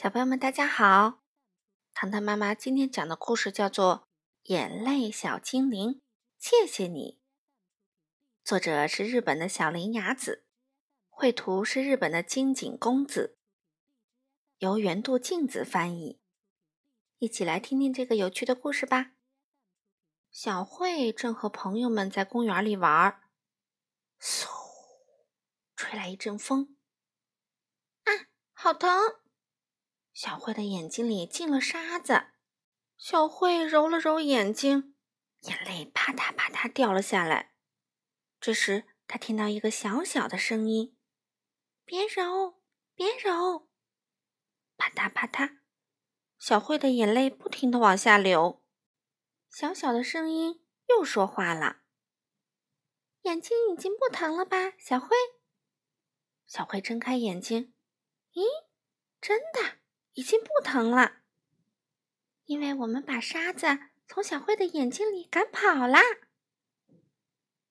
小朋友们，大家好！糖糖妈妈今天讲的故事叫做《眼泪小精灵》，谢谢你。作者是日本的小林雅子，绘图是日本的金井公子，由原度静子翻译。一起来听听这个有趣的故事吧。小慧正和朋友们在公园里玩，嗖，吹来一阵风，啊，好疼！小慧的眼睛里进了沙子，小慧揉了揉眼睛，眼泪啪嗒啪嗒掉了下来。这时，她听到一个小小的声音：“别揉，别揉！”啪嗒啪嗒，小慧的眼泪不停的往下流。小小的声音又说话了：“眼睛已经不疼了吧，小慧？”小慧睁开眼睛，咦，真的。已经不疼了，因为我们把沙子从小慧的眼睛里赶跑啦。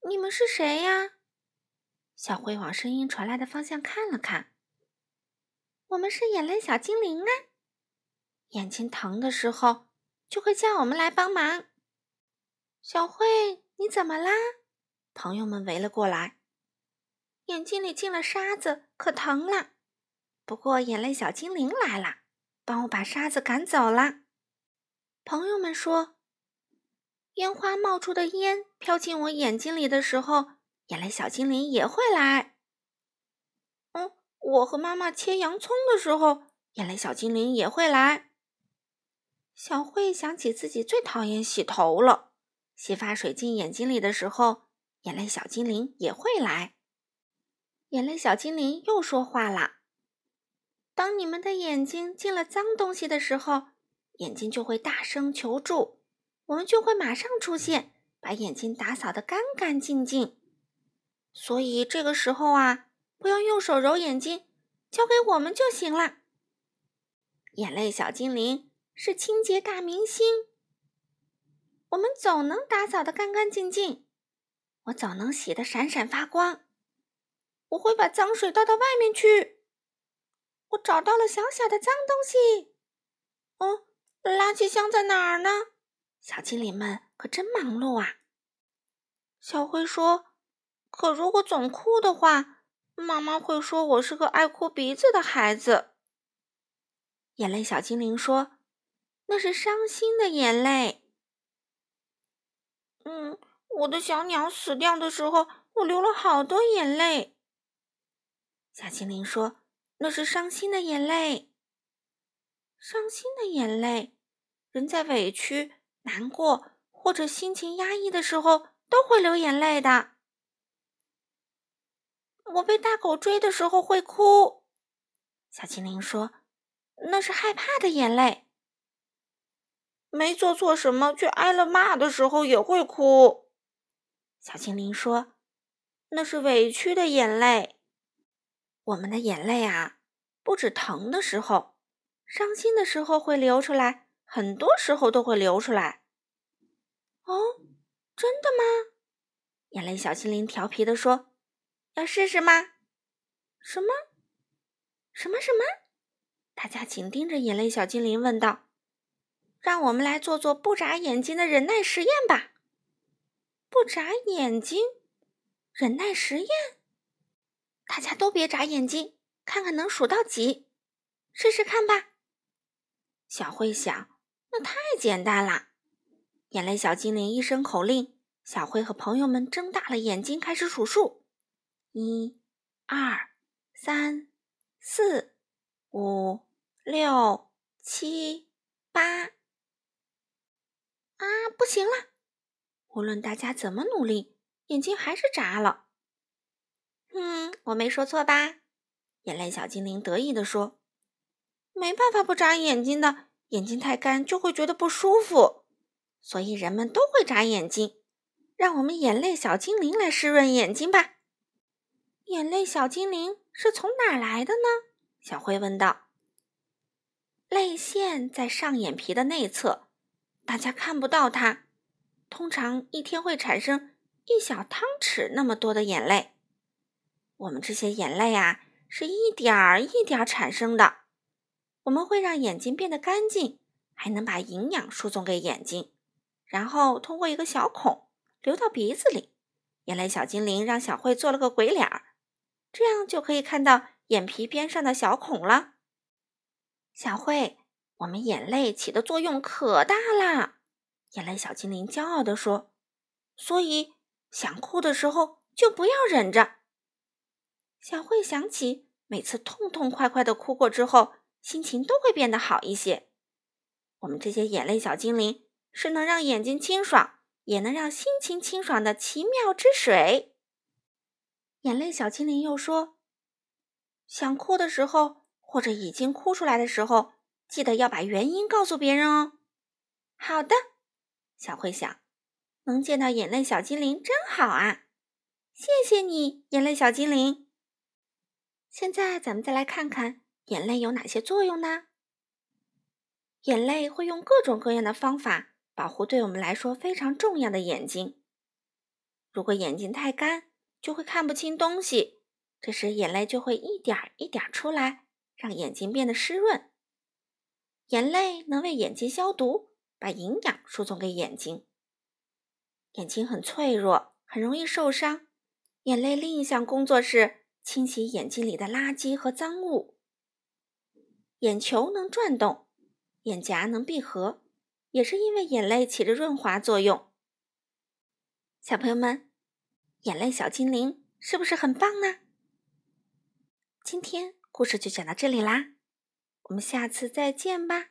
你们是谁呀？小慧往声音传来的方向看了看。我们是眼泪小精灵啊，眼睛疼的时候就会叫我们来帮忙。小慧，你怎么啦？朋友们围了过来。眼睛里进了沙子，可疼了。不过眼泪小精灵来了。帮我把沙子赶走了。朋友们说：“烟花冒出的烟飘进我眼睛里的时候，眼泪小精灵也会来。”嗯，我和妈妈切洋葱的时候，眼泪小精灵也会来。小慧想起自己最讨厌洗头了，洗发水进眼睛里的时候，眼泪小精灵也会来。眼泪小精灵又说话了。当你们的眼睛进了脏东西的时候，眼睛就会大声求助，我们就会马上出现，把眼睛打扫得干干净净。所以这个时候啊，不要用手揉眼睛，交给我们就行了。眼泪小精灵是清洁大明星，我们总能打扫得干干净净，我总能洗得闪闪发光。我会把脏水倒到外面去。我找到了小小的脏东西。哦，垃圾箱在哪儿呢？小精灵们可真忙碌啊！小灰说：“可如果总哭的话，妈妈会说我是个爱哭鼻子的孩子。”眼泪小精灵说：“那是伤心的眼泪。”嗯，我的小鸟死掉的时候，我流了好多眼泪。小精灵说。那是伤心的眼泪，伤心的眼泪。人在委屈、难过或者心情压抑的时候，都会流眼泪的。我被大狗追的时候会哭，小精灵说：“那是害怕的眼泪。”没做错什么却挨了骂的时候也会哭，小精灵说：“那是委屈的眼泪。”我们的眼泪啊，不止疼的时候，伤心的时候会流出来，很多时候都会流出来。哦，真的吗？眼泪小精灵调皮地说：“要试试吗？”什么？什么什么？大家紧盯着眼泪小精灵问道：“让我们来做做不眨眼睛的忍耐实验吧！”不眨眼睛，忍耐实验。大家都别眨眼睛，看看能数到几，试试看吧。小慧想，那太简单了。眼泪小精灵一声口令，小慧和朋友们睁大了眼睛开始数数：一、二、三、四、五、六、七、八。啊，不行了！无论大家怎么努力，眼睛还是眨了。嗯，我没说错吧？眼泪小精灵得意地说：“没办法不眨眼睛的，眼睛太干就会觉得不舒服，所以人们都会眨眼睛。让我们眼泪小精灵来湿润眼睛吧。”眼泪小精灵是从哪来的呢？小灰问道。泪腺在上眼皮的内侧，大家看不到它。通常一天会产生一小汤匙那么多的眼泪。我们这些眼泪啊，是一点儿一点儿产生的。我们会让眼睛变得干净，还能把营养输送给眼睛，然后通过一个小孔流到鼻子里。眼泪小精灵让小慧做了个鬼脸儿，这样就可以看到眼皮边上的小孔了。小慧，我们眼泪起的作用可大啦！眼泪小精灵骄傲地说：“所以想哭的时候就不要忍着。”小慧想起，每次痛痛快快的哭过之后，心情都会变得好一些。我们这些眼泪小精灵是能让眼睛清爽，也能让心情清爽的奇妙之水。眼泪小精灵又说：“想哭的时候，或者已经哭出来的时候，记得要把原因告诉别人哦。”好的，小慧想，能见到眼泪小精灵真好啊！谢谢你，眼泪小精灵。现在咱们再来看看眼泪有哪些作用呢？眼泪会用各种各样的方法保护对我们来说非常重要的眼睛。如果眼睛太干，就会看不清东西，这时眼泪就会一点儿一点儿出来，让眼睛变得湿润。眼泪能为眼睛消毒，把营养输送给眼睛。眼睛很脆弱，很容易受伤。眼泪另一项工作是。清洗眼睛里的垃圾和脏物，眼球能转动，眼颊能闭合，也是因为眼泪起着润滑作用。小朋友们，眼泪小精灵是不是很棒呢？今天故事就讲到这里啦，我们下次再见吧。